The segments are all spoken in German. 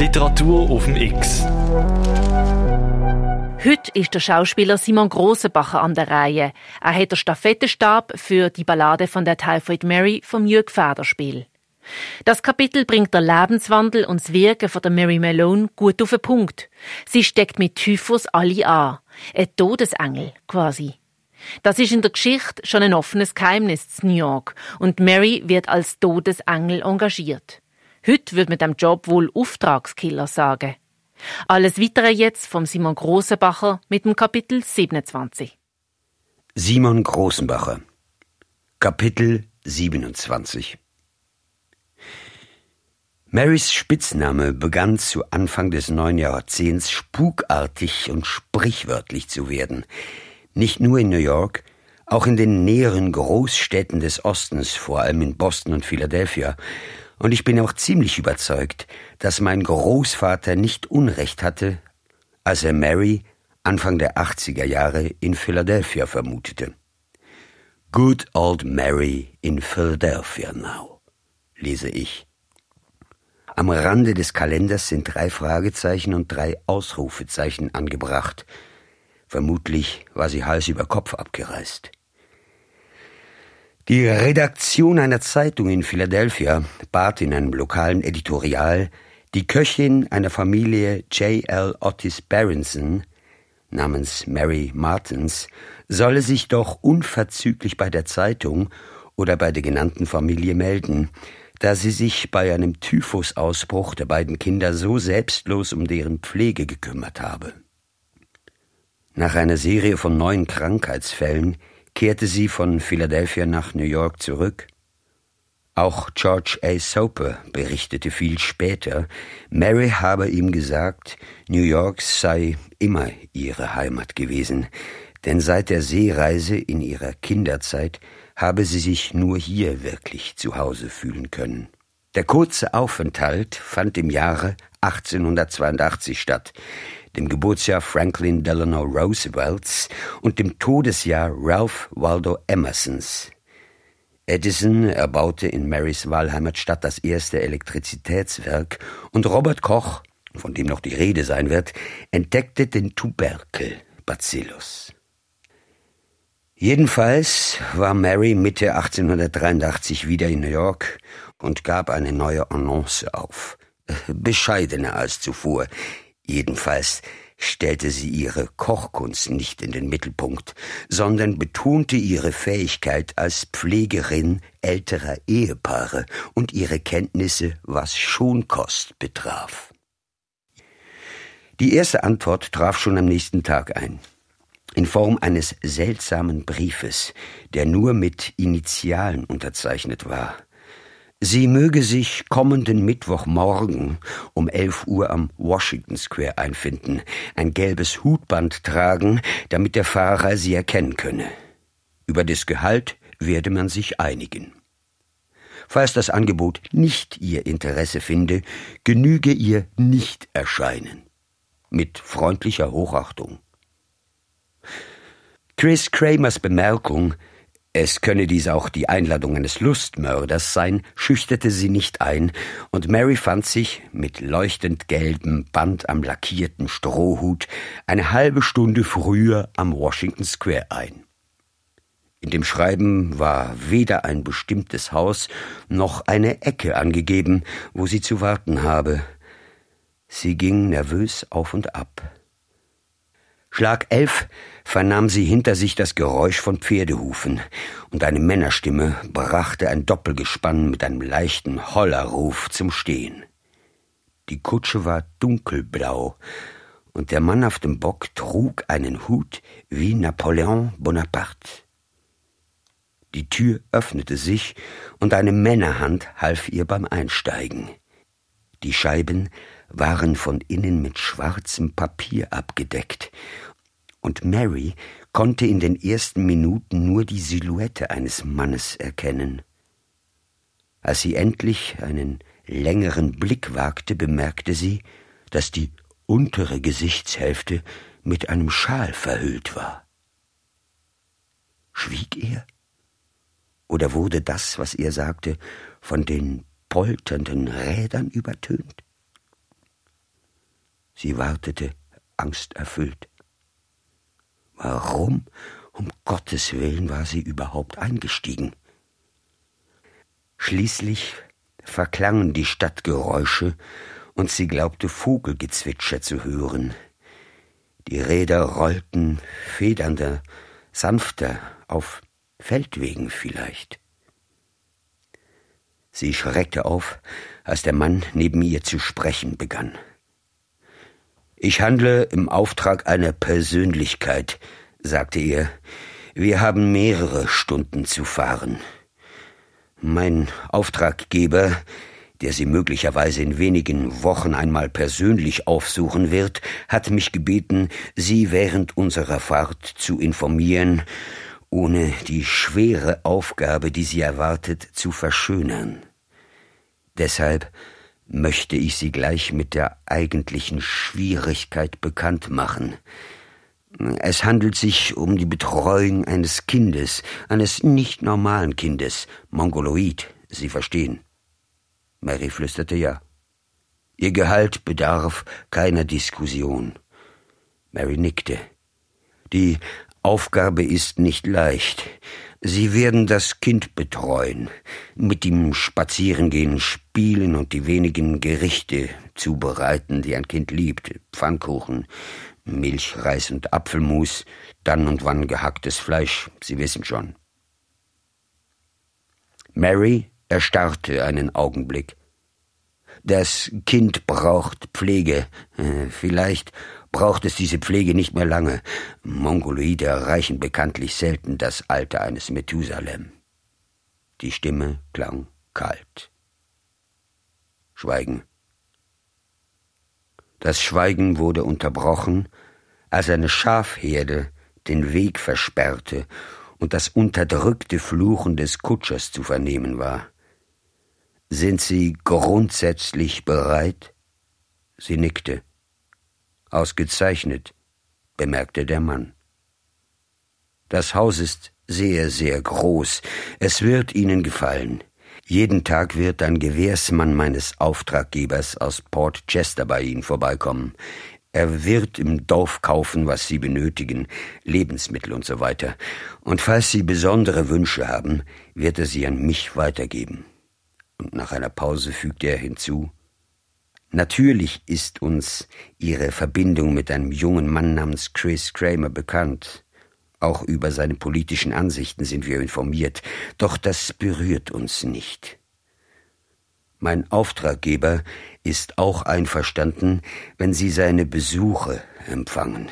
Literatur auf dem X. Heute ist der Schauspieler Simon Grossenbacher an der Reihe. Er hat den Stafettenstab für die Ballade von der Typhoid Mary vom Jürg Federspiel. Das Kapitel bringt der Lebenswandel und das Wirken von der Mary Malone gut auf den Punkt. Sie steckt mit Typhus alle an. Ein Todesengel, quasi. Das ist in der Geschichte schon ein offenes Geheimnis in New York und Mary wird als Todesengel engagiert. Heute wird mit dem Job wohl Auftragskiller sagen. Alles weitere jetzt vom Simon Großenbacher mit dem Kapitel 27. Simon Großenbacher Kapitel 27 Marys Spitzname begann zu Anfang des neuen Jahrzehnts spukartig und sprichwörtlich zu werden. Nicht nur in New York, auch in den näheren Großstädten des Ostens, vor allem in Boston und Philadelphia, und ich bin auch ziemlich überzeugt, dass mein Großvater nicht Unrecht hatte, als er Mary Anfang der 80er Jahre in Philadelphia vermutete. Good old Mary in Philadelphia now, lese ich. Am Rande des Kalenders sind drei Fragezeichen und drei Ausrufezeichen angebracht. Vermutlich war sie Hals über Kopf abgereist. Die Redaktion einer Zeitung in Philadelphia bat in einem lokalen Editorial die Köchin einer Familie J. L. Otis Berenson namens Mary Martins solle sich doch unverzüglich bei der Zeitung oder bei der genannten Familie melden, da sie sich bei einem Typhusausbruch der beiden Kinder so selbstlos um deren Pflege gekümmert habe. Nach einer Serie von neuen Krankheitsfällen kehrte sie von Philadelphia nach New York zurück. Auch George A. Soper berichtete viel später, Mary habe ihm gesagt, New York sei immer ihre Heimat gewesen, denn seit der Seereise in ihrer Kinderzeit habe sie sich nur hier wirklich zu Hause fühlen können. Der kurze Aufenthalt fand im Jahre 1882 statt, dem Geburtsjahr Franklin Delano Roosevelts und dem Todesjahr Ralph Waldo Emersons. Edison erbaute in Marys Wahlheimatstadt das erste Elektrizitätswerk und Robert Koch, von dem noch die Rede sein wird, entdeckte den Tuberkel Bacillus. Jedenfalls war Mary Mitte 1883 wieder in New York und gab eine neue Annonce auf. Bescheidener als zuvor. Jedenfalls stellte sie ihre Kochkunst nicht in den Mittelpunkt, sondern betonte ihre Fähigkeit als Pflegerin älterer Ehepaare und ihre Kenntnisse, was Schonkost betraf. Die erste Antwort traf schon am nächsten Tag ein. In Form eines seltsamen Briefes, der nur mit Initialen unterzeichnet war. Sie möge sich kommenden Mittwochmorgen um elf Uhr am Washington Square einfinden, ein gelbes Hutband tragen, damit der Fahrer sie erkennen könne. Über das Gehalt werde man sich einigen. Falls das Angebot nicht ihr Interesse finde, genüge ihr nicht erscheinen. Mit freundlicher Hochachtung. Chris Kramers Bemerkung, es könne dies auch die Einladung eines Lustmörders sein, schüchterte sie nicht ein, und Mary fand sich mit leuchtend gelbem Band am lackierten Strohhut eine halbe Stunde früher am Washington Square ein. In dem Schreiben war weder ein bestimmtes Haus noch eine Ecke angegeben, wo sie zu warten habe. Sie ging nervös auf und ab. Schlag elf vernahm sie hinter sich das Geräusch von Pferdehufen, und eine Männerstimme brachte ein Doppelgespann mit einem leichten Hollerruf zum Stehen. Die Kutsche war dunkelblau, und der Mann auf dem Bock trug einen Hut wie Napoleon Bonaparte. Die Tür öffnete sich, und eine Männerhand half ihr beim Einsteigen. Die Scheiben waren von innen mit schwarzem Papier abgedeckt, und Mary konnte in den ersten Minuten nur die Silhouette eines Mannes erkennen. Als sie endlich einen längeren Blick wagte, bemerkte sie, dass die untere Gesichtshälfte mit einem Schal verhüllt war. Schwieg er? Oder wurde das, was er sagte, von den polternden Rädern übertönt? Sie wartete, angsterfüllt. Warum, um Gottes willen, war sie überhaupt eingestiegen? Schließlich verklangen die Stadtgeräusche, und sie glaubte Vogelgezwitscher zu hören. Die Räder rollten federnder, sanfter, auf Feldwegen vielleicht. Sie schreckte auf, als der Mann neben ihr zu sprechen begann. Ich handle im Auftrag einer Persönlichkeit, sagte er. Wir haben mehrere Stunden zu fahren. Mein Auftraggeber, der Sie möglicherweise in wenigen Wochen einmal persönlich aufsuchen wird, hat mich gebeten, Sie während unserer Fahrt zu informieren, ohne die schwere Aufgabe, die Sie erwartet, zu verschönern. Deshalb möchte ich Sie gleich mit der eigentlichen Schwierigkeit bekannt machen. Es handelt sich um die Betreuung eines Kindes, eines nicht normalen Kindes, Mongoloid, Sie verstehen. Mary flüsterte ja. Ihr Gehalt bedarf keiner Diskussion. Mary nickte. Die Aufgabe ist nicht leicht. Sie werden das Kind betreuen, mit ihm spazierengehen, spielen und die wenigen Gerichte zubereiten, die ein Kind liebt. Pfannkuchen, Milch, Reis und Apfelmus, dann und wann gehacktes Fleisch, Sie wissen schon. Mary erstarrte einen Augenblick. Das Kind braucht Pflege. Äh, vielleicht braucht es diese Pflege nicht mehr lange. Mongoloide erreichen bekanntlich selten das Alter eines Methusalem. Die Stimme klang kalt. Schweigen. Das Schweigen wurde unterbrochen, als eine Schafherde den Weg versperrte und das unterdrückte Fluchen des Kutschers zu vernehmen war. Sind Sie grundsätzlich bereit? Sie nickte. Ausgezeichnet, bemerkte der Mann. Das Haus ist sehr, sehr groß. Es wird Ihnen gefallen. Jeden Tag wird ein Gewährsmann meines Auftraggebers aus Port Chester bei Ihnen vorbeikommen. Er wird im Dorf kaufen, was Sie benötigen, Lebensmittel und so weiter. Und falls Sie besondere Wünsche haben, wird er sie an mich weitergeben und nach einer Pause fügte er hinzu Natürlich ist uns Ihre Verbindung mit einem jungen Mann namens Chris Kramer bekannt. Auch über seine politischen Ansichten sind wir informiert, doch das berührt uns nicht. Mein Auftraggeber ist auch einverstanden, wenn Sie seine Besuche empfangen.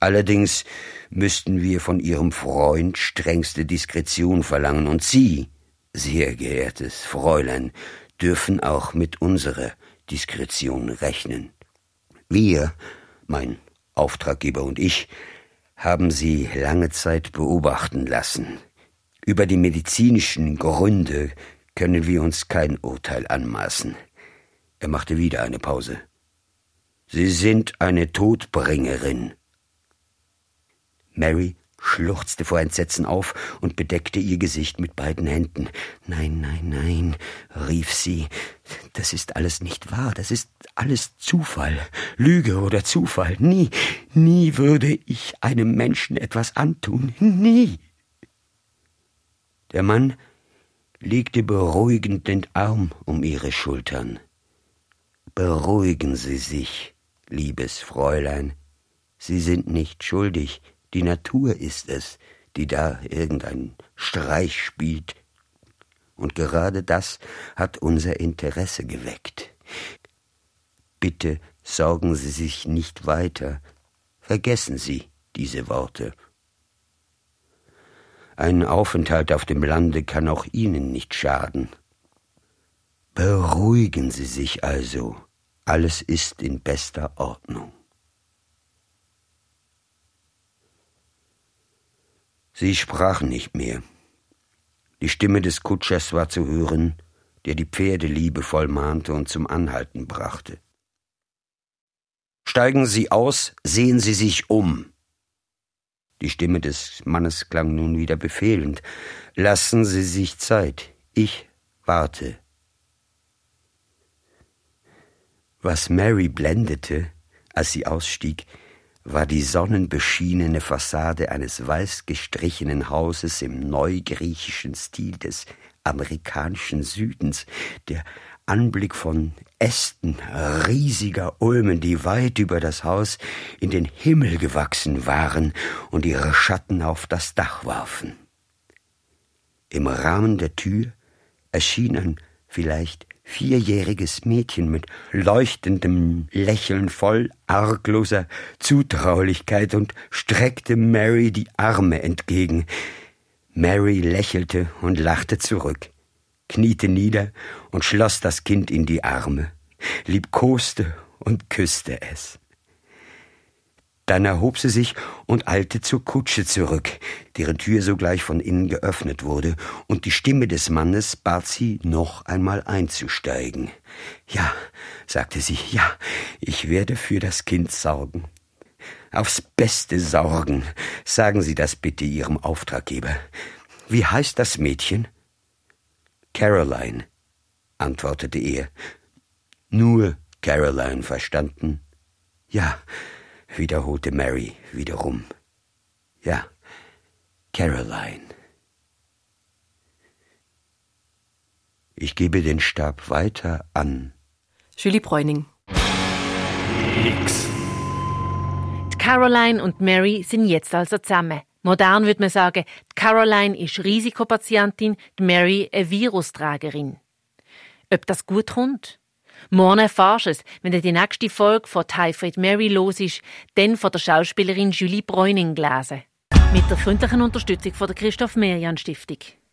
Allerdings müssten wir von Ihrem Freund strengste Diskretion verlangen, und Sie sehr geehrtes Fräulein, dürfen auch mit unserer Diskretion rechnen. Wir, mein Auftraggeber und ich, haben sie lange Zeit beobachten lassen. Über die medizinischen Gründe können wir uns kein Urteil anmaßen. Er machte wieder eine Pause. Sie sind eine Todbringerin. Mary schluchzte vor Entsetzen auf und bedeckte ihr Gesicht mit beiden Händen. Nein, nein, nein, rief sie, das ist alles nicht wahr, das ist alles Zufall, Lüge oder Zufall. Nie, nie würde ich einem Menschen etwas antun, nie. Der Mann legte beruhigend den Arm um ihre Schultern. Beruhigen Sie sich, liebes Fräulein, Sie sind nicht schuldig, die Natur ist es, die da irgendeinen Streich spielt. Und gerade das hat unser Interesse geweckt. Bitte sorgen Sie sich nicht weiter. Vergessen Sie diese Worte. Ein Aufenthalt auf dem Lande kann auch Ihnen nicht schaden. Beruhigen Sie sich also. Alles ist in bester Ordnung. Sie sprachen nicht mehr. Die Stimme des Kutschers war zu hören, der die Pferde liebevoll mahnte und zum Anhalten brachte. Steigen Sie aus, sehen Sie sich um. Die Stimme des Mannes klang nun wieder befehlend. Lassen Sie sich Zeit. Ich warte. Was Mary blendete, als sie ausstieg, war die sonnenbeschienene Fassade eines weiß gestrichenen Hauses im neugriechischen Stil des amerikanischen Südens, der Anblick von Ästen riesiger Ulmen, die weit über das Haus in den Himmel gewachsen waren und ihre Schatten auf das Dach warfen. Im Rahmen der Tür erschien ein vielleicht vierjähriges Mädchen mit leuchtendem Lächeln voll argloser Zutraulichkeit und streckte Mary die Arme entgegen. Mary lächelte und lachte zurück kniete nieder und schloss das Kind in die Arme, liebkoste und küsste es. Dann erhob sie sich und eilte zur Kutsche zurück, deren Tür sogleich von innen geöffnet wurde, und die Stimme des Mannes bat sie, noch einmal einzusteigen. Ja, sagte sie, ja, ich werde für das Kind sorgen. Aufs Beste sorgen. Sagen Sie das bitte Ihrem Auftraggeber. Wie heißt das Mädchen? Caroline, antwortete er. Nur Caroline verstanden? Ja, wiederholte Mary wiederum. Ja, Caroline. Ich gebe den Stab weiter an. Julie Bräuning. X. Caroline und Mary sind jetzt also zusammen. Modern würde man sagen, Caroline ist Risikopatientin, die Mary eine Virustragerin. Ob das gut kommt? Morgen erfahrst du es, wenn du die nächste Folge von Typhoid Mary los ist, dann von der Schauspielerin Julie Bräuning gelesen. Mit der freundlichen Unterstützung von der Christoph Merian Stiftung.